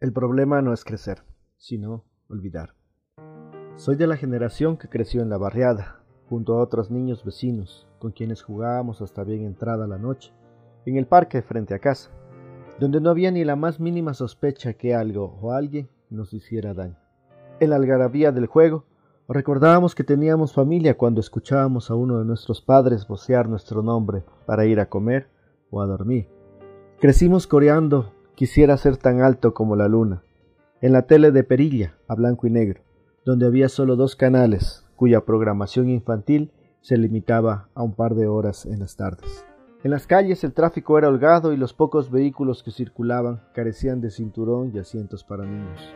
El problema no es crecer, sino olvidar. Soy de la generación que creció en la barriada, junto a otros niños vecinos, con quienes jugábamos hasta bien entrada la noche, en el parque frente a casa, donde no había ni la más mínima sospecha que algo o alguien nos hiciera daño. En la algarabía del juego, recordábamos que teníamos familia cuando escuchábamos a uno de nuestros padres vocear nuestro nombre para ir a comer o a dormir. Crecimos coreando quisiera ser tan alto como la luna. En la tele de perilla, a blanco y negro, donde había solo dos canales, cuya programación infantil se limitaba a un par de horas en las tardes. En las calles el tráfico era holgado y los pocos vehículos que circulaban carecían de cinturón y asientos para niños.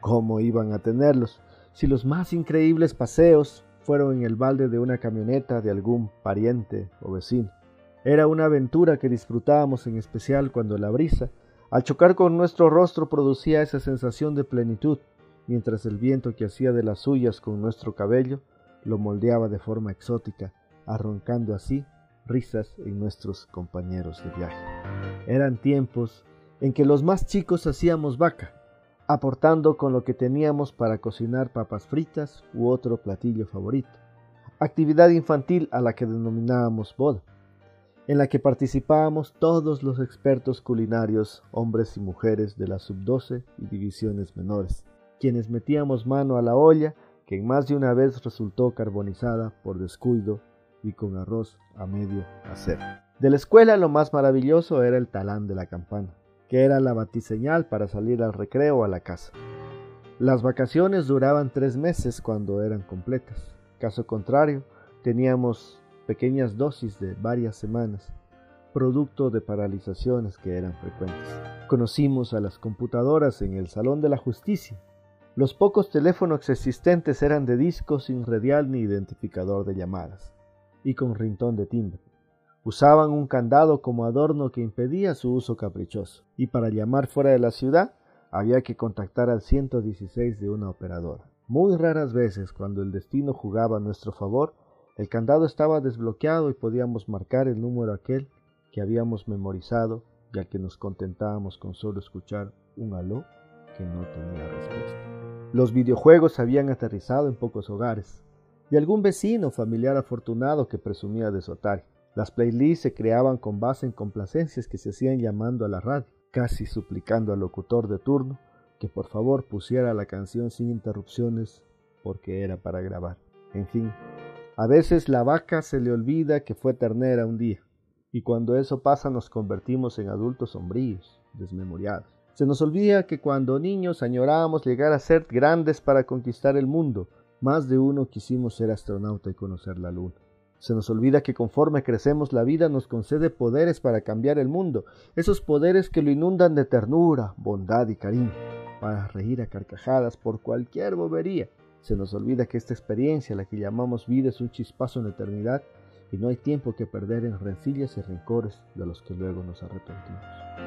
¿Cómo iban a tenerlos si los más increíbles paseos fueron en el balde de una camioneta de algún pariente o vecino? Era una aventura que disfrutábamos en especial cuando la brisa al chocar con nuestro rostro producía esa sensación de plenitud, mientras el viento que hacía de las suyas con nuestro cabello lo moldeaba de forma exótica, arroncando así risas en nuestros compañeros de viaje. Eran tiempos en que los más chicos hacíamos vaca, aportando con lo que teníamos para cocinar papas fritas u otro platillo favorito, actividad infantil a la que denominábamos boda en la que participábamos todos los expertos culinarios, hombres y mujeres de la sub-12 y divisiones menores, quienes metíamos mano a la olla que en más de una vez resultó carbonizada por descuido y con arroz a medio hacer. De la escuela lo más maravilloso era el talán de la campana, que era la batiseñal para salir al recreo o a la casa. Las vacaciones duraban tres meses cuando eran completas. Caso contrario, teníamos pequeñas dosis de varias semanas, producto de paralizaciones que eran frecuentes. Conocimos a las computadoras en el Salón de la Justicia. Los pocos teléfonos existentes eran de disco sin radial ni identificador de llamadas, y con rintón de timbre. Usaban un candado como adorno que impedía su uso caprichoso, y para llamar fuera de la ciudad había que contactar al 116 de una operadora. Muy raras veces, cuando el destino jugaba a nuestro favor, el candado estaba desbloqueado y podíamos marcar el número aquel que habíamos memorizado y al que nos contentábamos con solo escuchar un aló que no tenía respuesta. Los videojuegos habían aterrizado en pocos hogares y algún vecino familiar afortunado que presumía de su Las playlists se creaban con base en complacencias que se hacían llamando a la radio, casi suplicando al locutor de turno que por favor pusiera la canción sin interrupciones porque era para grabar. En fin, a veces la vaca se le olvida que fue ternera un día, y cuando eso pasa nos convertimos en adultos sombríos, desmemoriados. Se nos olvida que cuando niños añorábamos llegar a ser grandes para conquistar el mundo, más de uno quisimos ser astronauta y conocer la luna. Se nos olvida que conforme crecemos la vida nos concede poderes para cambiar el mundo, esos poderes que lo inundan de ternura, bondad y cariño, para reír a carcajadas por cualquier bobería, se nos olvida que esta experiencia, la que llamamos vida, es un chispazo en la eternidad y no hay tiempo que perder en rencillas y rencores de los que luego nos arrepentimos.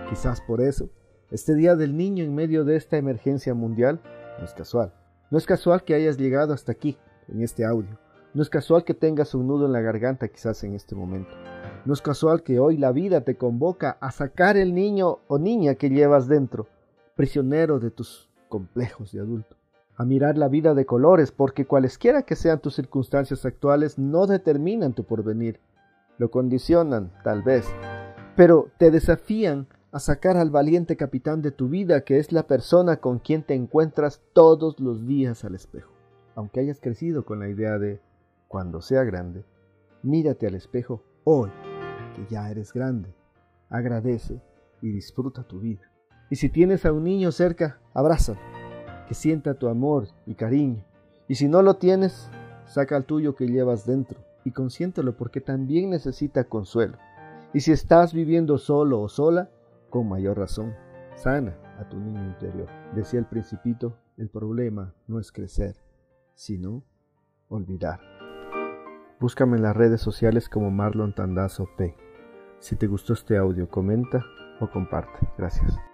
Quizás por eso, este Día del Niño en medio de esta emergencia mundial no es casual. No es casual que hayas llegado hasta aquí, en este audio. No es casual que tengas un nudo en la garganta quizás en este momento. No es casual que hoy la vida te convoca a sacar el niño o niña que llevas dentro, prisionero de tus complejos de adulto a mirar la vida de colores, porque cualesquiera que sean tus circunstancias actuales no determinan tu porvenir, lo condicionan, tal vez, pero te desafían a sacar al valiente capitán de tu vida, que es la persona con quien te encuentras todos los días al espejo. Aunque hayas crecido con la idea de, cuando sea grande, mírate al espejo hoy, que ya eres grande, agradece y disfruta tu vida. Y si tienes a un niño cerca, abrázalo que sienta tu amor y cariño. Y si no lo tienes, saca el tuyo que llevas dentro y consiéntelo porque también necesita consuelo. Y si estás viviendo solo o sola, con mayor razón, sana a tu niño interior. Decía el principito, el problema no es crecer, sino olvidar. Búscame en las redes sociales como Marlon Tandazo P. Si te gustó este audio, comenta o comparte. Gracias.